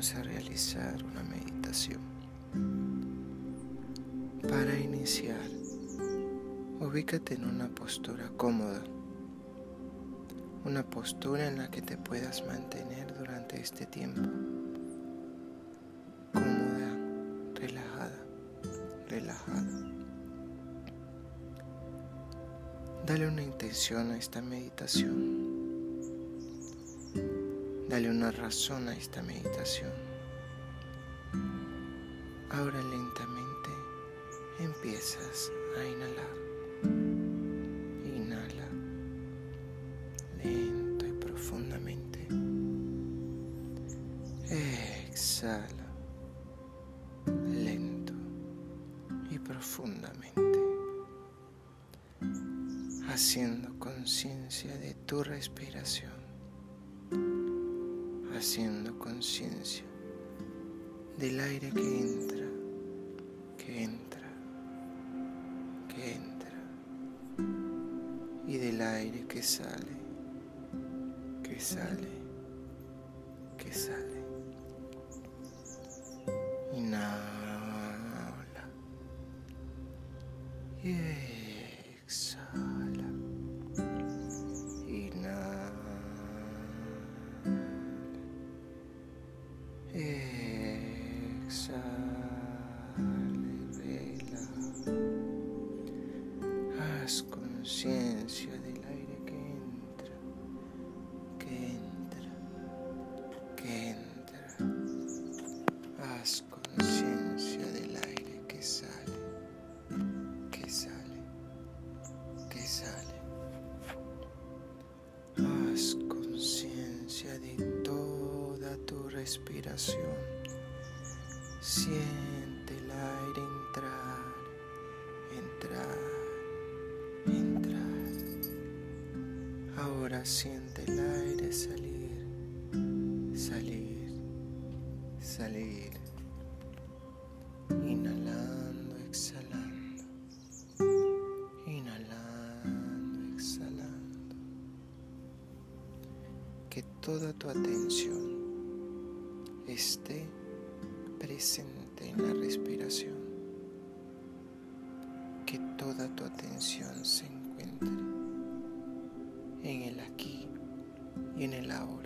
vamos a realizar una meditación. Para iniciar, ubícate en una postura cómoda, una postura en la que te puedas mantener durante este tiempo. Cómoda, relajada, relajada. Dale una intención a esta meditación. Dale una razón a esta meditación. Ahora lentamente empiezas a inhalar. Inhala lento y profundamente. Exhala lento y profundamente. Haciendo conciencia de tu respiración haciendo conciencia del aire que entra, que entra, que entra y del aire que sale, que sale, que sale. Conciencia del aire que entra, que entra, que entra. Haz conciencia del aire que sale, que sale, que sale. Haz conciencia de toda tu respiración. Siente el aire entrar, Siente el aire salir, salir, salir. Inhalando, exhalando. Inhalando, exhalando. Que toda tu atención esté presente en la respiración. Que toda tu atención se encuentre en el ahora.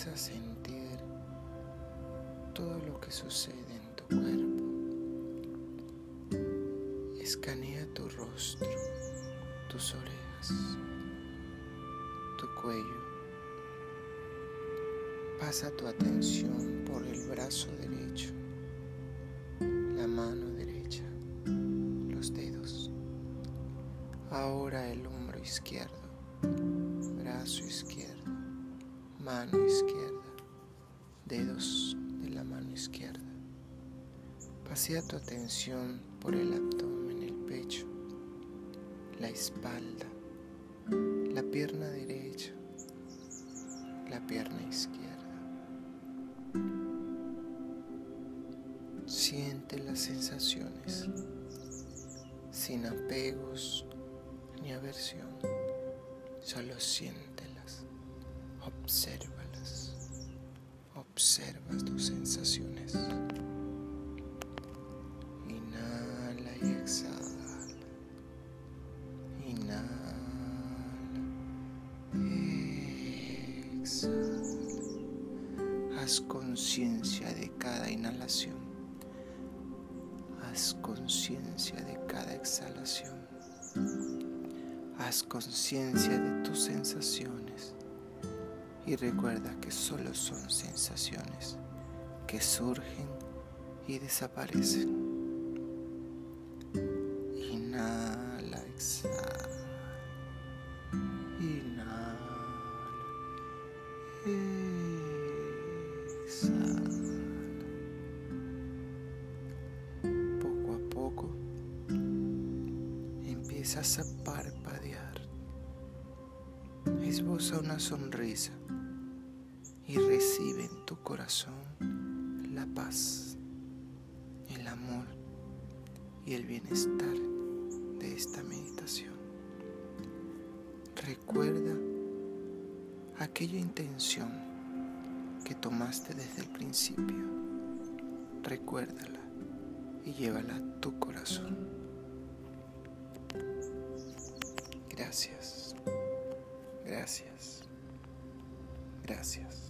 Empieza a sentir todo lo que sucede en tu cuerpo. Escanea tu rostro, tus orejas, tu cuello. Pasa tu atención por el brazo derecho, la mano derecha, los dedos. Ahora el hombro izquierdo, brazo izquierdo mano izquierda, dedos de la mano izquierda. Pasea tu atención por el abdomen, el pecho, la espalda, la pierna derecha, la pierna izquierda. Siente las sensaciones sin apegos ni aversión, solo siéntelas. Obsérvalas. Observa tus sensaciones. Inhala y exhala. Inhala. Exhala. Haz conciencia de cada inhalación. Haz conciencia de cada exhalación. Haz conciencia de tus sensaciones y recuerda que solo son sensaciones que surgen y desaparecen. Inhala, exhala. Inhala. Exhala. Poco a poco empiezas a parpadear. Esboza una sonrisa tu corazón la paz, el amor y el bienestar de esta meditación. Recuerda aquella intención que tomaste desde el principio. Recuérdala y llévala a tu corazón. Gracias, gracias, gracias.